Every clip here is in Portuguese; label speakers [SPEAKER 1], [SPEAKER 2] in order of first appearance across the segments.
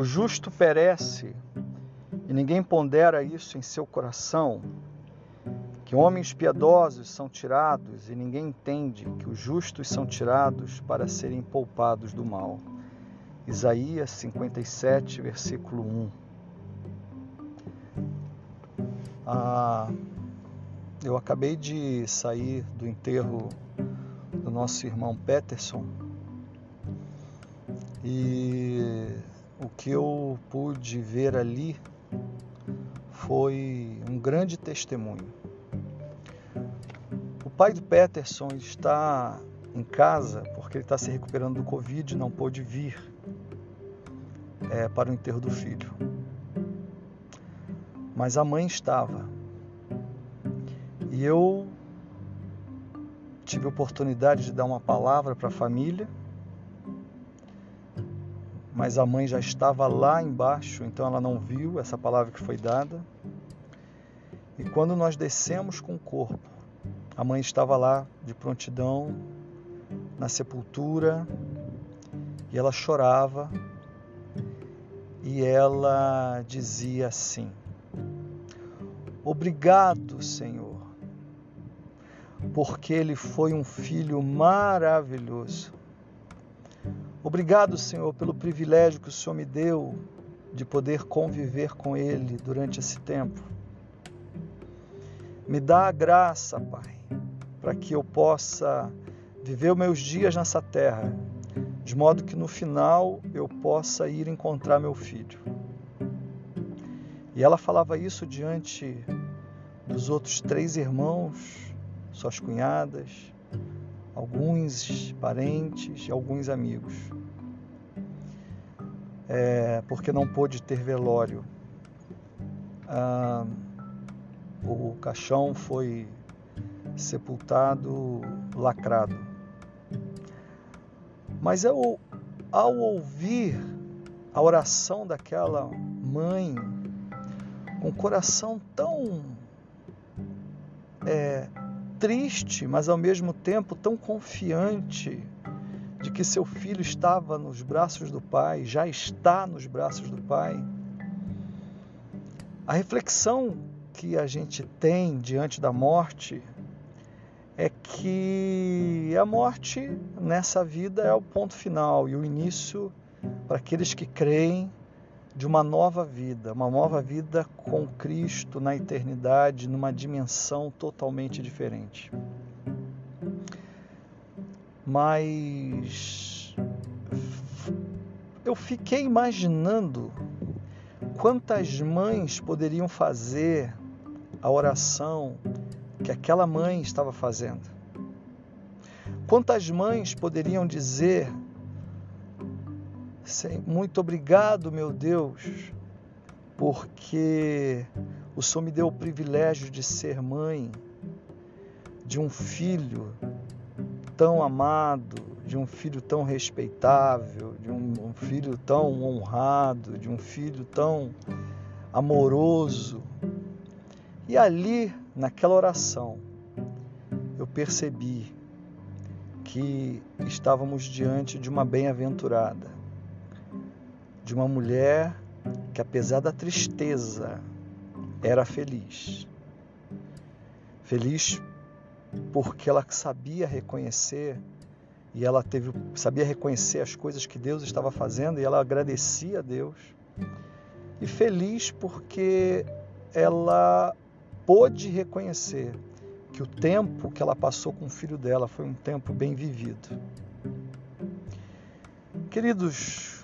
[SPEAKER 1] O justo perece e ninguém pondera isso em seu coração, que homens piedosos são tirados e ninguém entende que os justos são tirados para serem poupados do mal. Isaías 57, versículo 1. Ah, eu acabei de sair do enterro do nosso irmão Peterson e que eu pude ver ali foi um grande testemunho. O pai do Peterson está em casa porque ele está se recuperando do Covid não pôde vir é, para o enterro do filho. Mas a mãe estava. E eu tive a oportunidade de dar uma palavra para a família mas a mãe já estava lá embaixo, então ela não viu essa palavra que foi dada. E quando nós descemos com o corpo, a mãe estava lá de prontidão na sepultura e ela chorava e ela dizia assim: Obrigado, Senhor, porque ele foi um filho maravilhoso. Obrigado, Senhor, pelo privilégio que o Senhor me deu de poder conviver com Ele durante esse tempo. Me dá a graça, Pai, para que eu possa viver meus dias nessa terra, de modo que no final eu possa ir encontrar meu filho. E ela falava isso diante dos outros três irmãos, suas cunhadas, alguns parentes alguns amigos, é, porque não pôde ter velório. Ah, o caixão foi sepultado lacrado. Mas eu, ao ouvir a oração daquela mãe, o coração tão é, triste, mas ao mesmo tempo tão confiante de que seu filho estava nos braços do Pai, já está nos braços do Pai. A reflexão que a gente tem diante da morte é que a morte nessa vida é o ponto final e o início para aqueles que creem de uma nova vida, uma nova vida com Cristo na eternidade, numa dimensão totalmente diferente. Mas eu fiquei imaginando quantas mães poderiam fazer a oração que aquela mãe estava fazendo. Quantas mães poderiam dizer muito obrigado, meu Deus, porque o Senhor me deu o privilégio de ser mãe de um filho tão amado, de um filho tão respeitável, de um, filho tão honrado, de um filho tão amoroso. E ali, naquela oração, eu percebi que estávamos diante de uma bem-aventurada de uma mulher que, apesar da tristeza, era feliz. Feliz porque ela sabia reconhecer e ela teve, sabia reconhecer as coisas que Deus estava fazendo e ela agradecia a Deus. E feliz porque ela pôde reconhecer que o tempo que ela passou com o filho dela foi um tempo bem vivido. Queridos,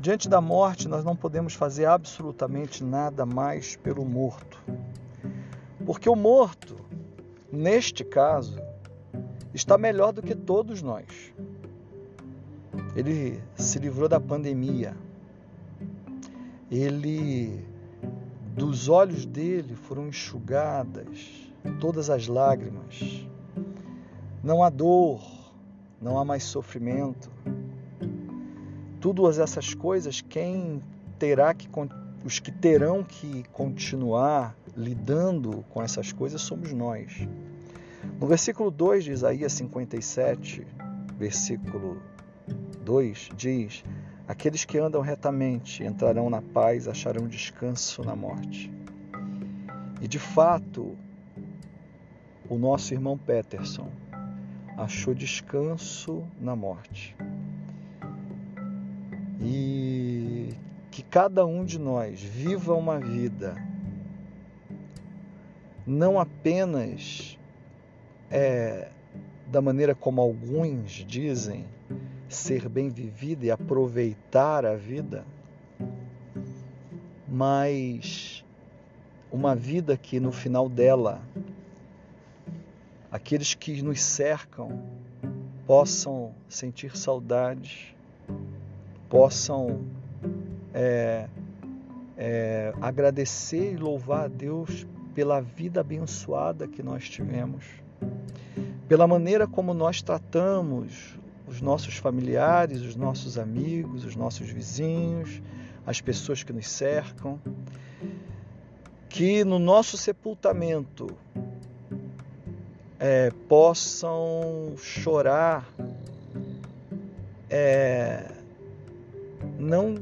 [SPEAKER 1] Diante da morte, nós não podemos fazer absolutamente nada mais pelo morto. Porque o morto, neste caso, está melhor do que todos nós. Ele se livrou da pandemia. Ele dos olhos dele foram enxugadas todas as lágrimas. Não há dor, não há mais sofrimento, Todas essas coisas, quem terá que os que terão que continuar lidando com essas coisas somos nós. No versículo 2 de Isaías 57, versículo 2 diz: Aqueles que andam retamente entrarão na paz, acharão descanso na morte. E de fato, o nosso irmão Peterson achou descanso na morte. E que cada um de nós viva uma vida não apenas é, da maneira como alguns dizem, ser bem vivida e aproveitar a vida, mas uma vida que no final dela aqueles que nos cercam possam sentir saudade, possam é, é, agradecer e louvar a Deus pela vida abençoada que nós tivemos, pela maneira como nós tratamos os nossos familiares, os nossos amigos, os nossos vizinhos, as pessoas que nos cercam. Que no nosso sepultamento é, possam chorar, é, não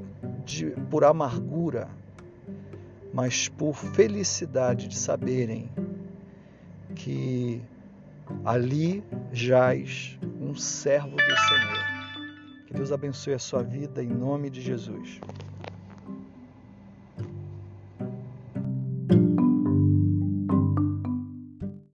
[SPEAKER 1] de, por amargura, mas por felicidade de saberem que ali jaz um servo do Senhor. Que Deus abençoe a sua vida em nome de Jesus.